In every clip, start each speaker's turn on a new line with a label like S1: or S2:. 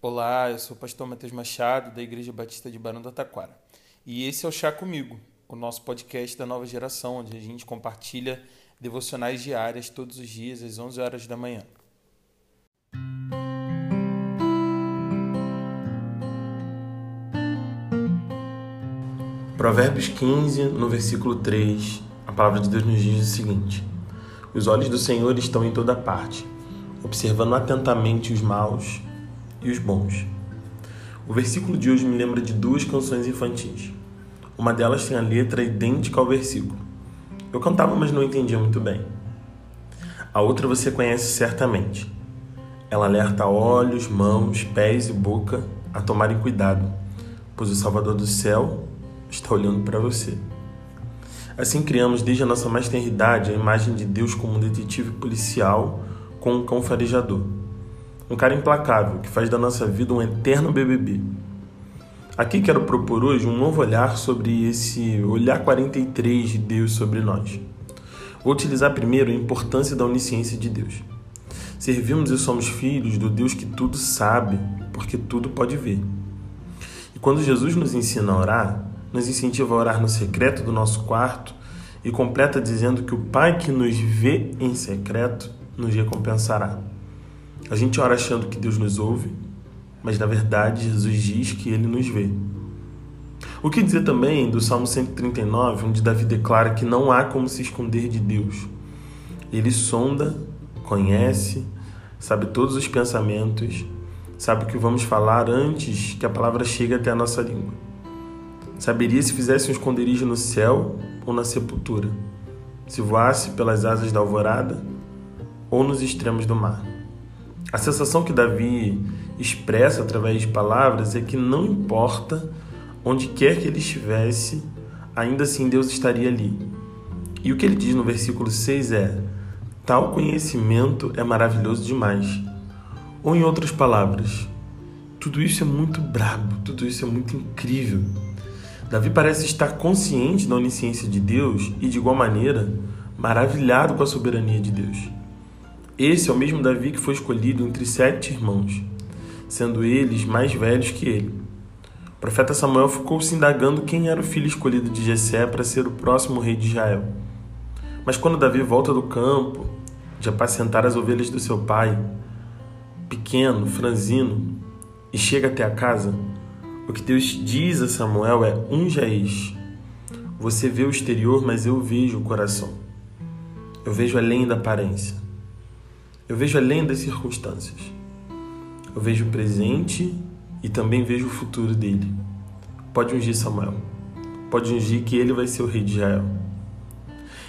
S1: Olá, eu sou o pastor Matheus Machado, da Igreja Batista de Barão do Taquara. E esse é o Chá Comigo, o nosso podcast da nova geração, onde a gente compartilha devocionais diárias todos os dias às 11 horas da manhã.
S2: Provérbios 15, no versículo 3, a palavra de Deus nos diz o seguinte: Os olhos do Senhor estão em toda parte, observando atentamente os maus e os bons. O versículo de hoje me lembra de duas canções infantis. Uma delas tem a letra idêntica ao versículo. Eu cantava, mas não entendia muito bem. A outra você conhece certamente. Ela alerta olhos, mãos, pés e boca a tomarem cuidado, pois o Salvador do céu está olhando para você. Assim criamos desde a nossa mais tenra idade a imagem de Deus como um detetive policial com um cão farejador um cara implacável que faz da nossa vida um eterno BBB. Aqui quero propor hoje um novo olhar sobre esse olhar 43 de Deus sobre nós. Vou utilizar primeiro a importância da onisciência de Deus. Servimos e somos filhos do Deus que tudo sabe, porque tudo pode ver. E quando Jesus nos ensina a orar, nos incentiva a orar no secreto do nosso quarto e completa dizendo que o Pai que nos vê em secreto nos recompensará. A gente ora achando que Deus nos ouve, mas na verdade Jesus diz que ele nos vê. O que dizer também do Salmo 139, onde Davi declara que não há como se esconder de Deus. Ele sonda, conhece, sabe todos os pensamentos, sabe o que vamos falar antes que a palavra chegue até a nossa língua. Saberia se fizesse um esconderijo no céu ou na sepultura, se voasse pelas asas da alvorada ou nos extremos do mar. A sensação que Davi expressa através de palavras é que não importa onde quer que ele estivesse, ainda assim Deus estaria ali. E o que ele diz no versículo 6 é: Tal conhecimento é maravilhoso demais. Ou em outras palavras, tudo isso é muito brabo, tudo isso é muito incrível. Davi parece estar consciente da onisciência de Deus e, de igual maneira, maravilhado com a soberania de Deus. Esse é o mesmo Davi que foi escolhido entre sete irmãos, sendo eles mais velhos que ele. O profeta Samuel ficou se indagando quem era o filho escolhido de Jessé para ser o próximo rei de Israel. Mas quando Davi volta do campo, de apacentar as ovelhas do seu pai, pequeno, franzino, e chega até a casa, o que Deus diz a Samuel é: Um já és. Você vê o exterior, mas eu vejo o coração. Eu vejo além da aparência. Eu vejo além das circunstâncias. Eu vejo o presente e também vejo o futuro dele. Pode ungir Samuel. Pode ungir que ele vai ser o rei de Israel.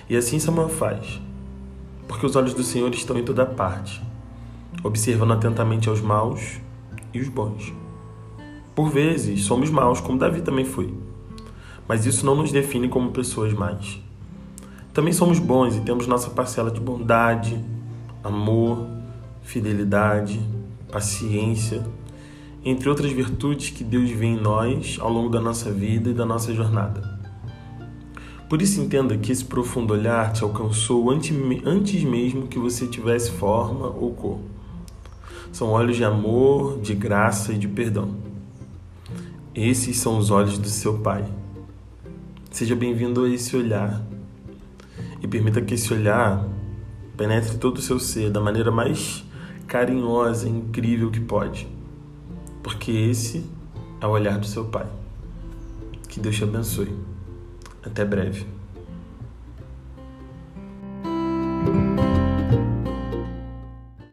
S2: E assim Samuel faz, porque os olhos do Senhor estão em toda parte, observando atentamente aos maus e os bons. Por vezes somos maus, como Davi também foi, mas isso não nos define como pessoas mais. Também somos bons e temos nossa parcela de bondade, amor, fidelidade, paciência, entre outras virtudes que Deus vê em nós ao longo da nossa vida e da nossa jornada. Por isso entenda que esse profundo olhar te alcançou antes mesmo que você tivesse forma ou cor. São olhos de amor, de graça e de perdão. Esses são os olhos do seu Pai. Seja bem-vindo a esse olhar e permita que esse olhar penetre todo o seu ser da maneira mais carinhosa e incrível que pode. Porque esse é o olhar do seu Pai. Que Deus te abençoe. Até breve.